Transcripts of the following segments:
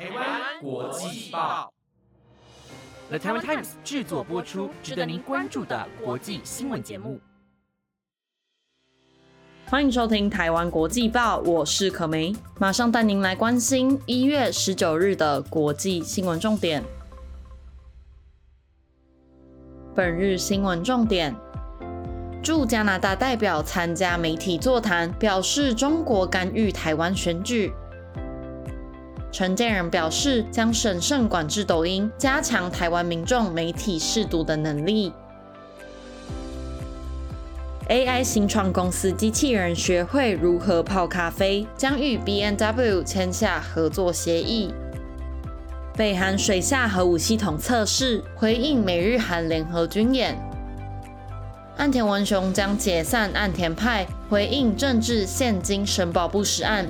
台湾国际报，The Taiwan Times 制作播出，值得您关注的国际新闻节目。欢迎收听台湾国际报，我是可梅，马上带您来关心一月十九日的国际新闻重点。本日新闻重点：驻加拿大代表参加媒体座谈，表示中国干预台湾选举。陈建仁表示，将审慎管制抖音，加强台湾民众媒体试读的能力。AI 新创公司机器人学会如何泡咖啡，将与 B&W 签下合作协议。北韩水下核武系统测试，回应美日韩联合军演。岸田文雄将解散岸田派，回应政治现金申报不实案。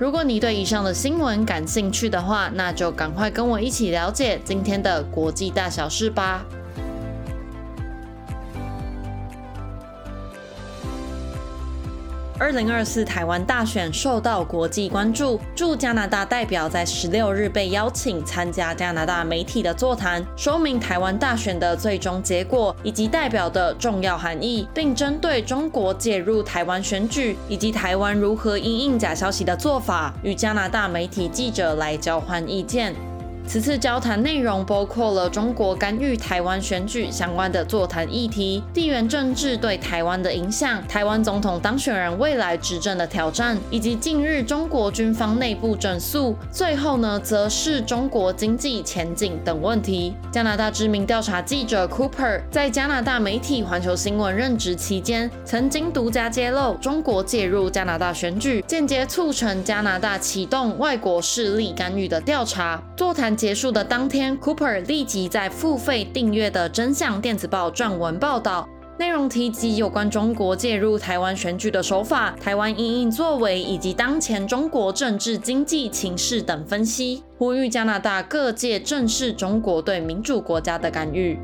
如果你对以上的新闻感兴趣的话，那就赶快跟我一起了解今天的国际大小事吧。二零二四台湾大选受到国际关注，驻加拿大代表在十六日被邀请参加加拿大媒体的座谈，说明台湾大选的最终结果以及代表的重要含义，并针对中国介入台湾选举以及台湾如何因应假消息的做法，与加拿大媒体记者来交换意见。此次交谈内容包括了中国干预台湾选举相关的座谈议题、地缘政治对台湾的影响、台湾总统当选人未来执政的挑战，以及近日中国军方内部整肃。最后呢，则是中国经济前景等问题。加拿大知名调查记者 Cooper 在加拿大媒体环球新闻任职期间，曾经独家揭露中国介入加拿大选举，间接促成加拿大启动外国势力干预的调查。座谈。结束的当天，Cooper 立即在付费订阅的真相电子报撰文报道，内容提及有关中国介入台湾选举的手法、台湾应应作为以及当前中国政治经济情势等分析，呼吁加拿大各界正视中国对民主国家的干预。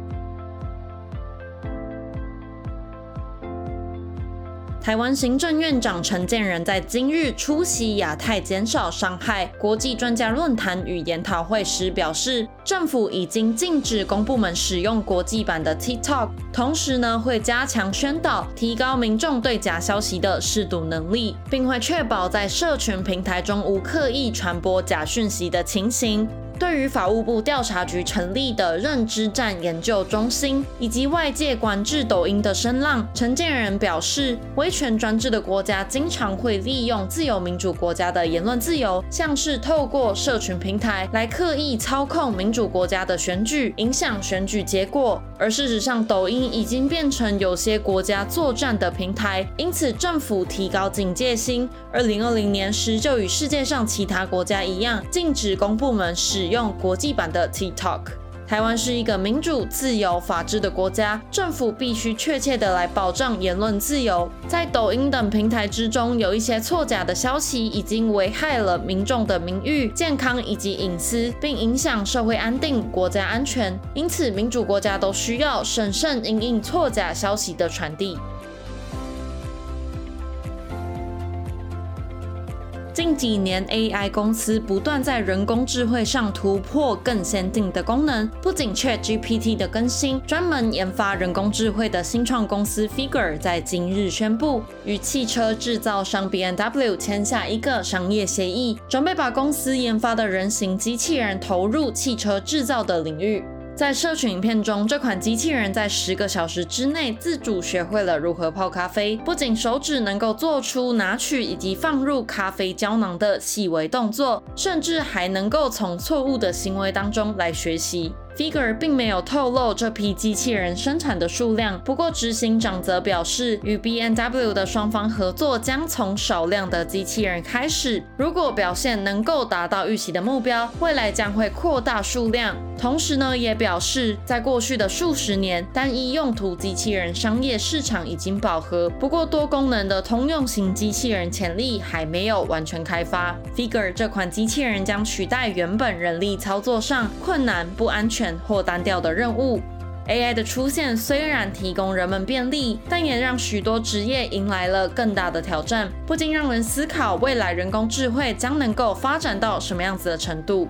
台湾行政院长陈建仁在今日出席亚太减少伤害国际专家论坛与研讨会时表示，政府已经禁止公部门使用国际版的 TikTok，同时呢会加强宣导，提高民众对假消息的识读能力，并会确保在社群平台中无刻意传播假讯息的情形。对于法务部调查局成立的认知战研究中心以及外界管制抖音的声浪，陈建仁表示，威权专制的国家经常会利用自由民主国家的言论自由，像是透过社群平台来刻意操控民主国家的选举，影响选举结果。而事实上，抖音已经变成有些国家作战的平台，因此政府提高警戒心。二零二零年时，就与世界上其他国家一样，禁止公部门使。使用国际版的 TikTok。台湾是一个民主、自由、法治的国家，政府必须确切的来保障言论自由。在抖音等平台之中，有一些错假的消息已经危害了民众的名誉、健康以及隐私，并影响社会安定、国家安全。因此，民主国家都需要审慎应应错假消息的传递。近几年，AI 公司不断在人工智慧上突破更先进的功能。不仅 ChatGPT 的更新，专门研发人工智慧的新创公司 Figure 在今日宣布，与汽车制造商 BMW 签下一个商业协议，准备把公司研发的人形机器人投入汽车制造的领域。在社群影片中，这款机器人在十个小时之内自主学会了如何泡咖啡，不仅手指能够做出拿取以及放入咖啡胶囊的细微动作，甚至还能够从错误的行为当中来学习。Figure 并没有透露这批机器人生产的数量，不过执行长则表示，与 B N W 的双方合作将从少量的机器人开始，如果表现能够达到预期的目标，未来将会扩大数量。同时呢，也表示在过去的数十年，单一用途机器人商业市场已经饱和，不过多功能的通用型机器人潜力还没有完全开发。Figure 这款机器人将取代原本人力操作上困难、不安全或单调的任务。AI 的出现虽然提供人们便利，但也让许多职业迎来了更大的挑战，不禁让人思考未来人工智慧将能够发展到什么样子的程度。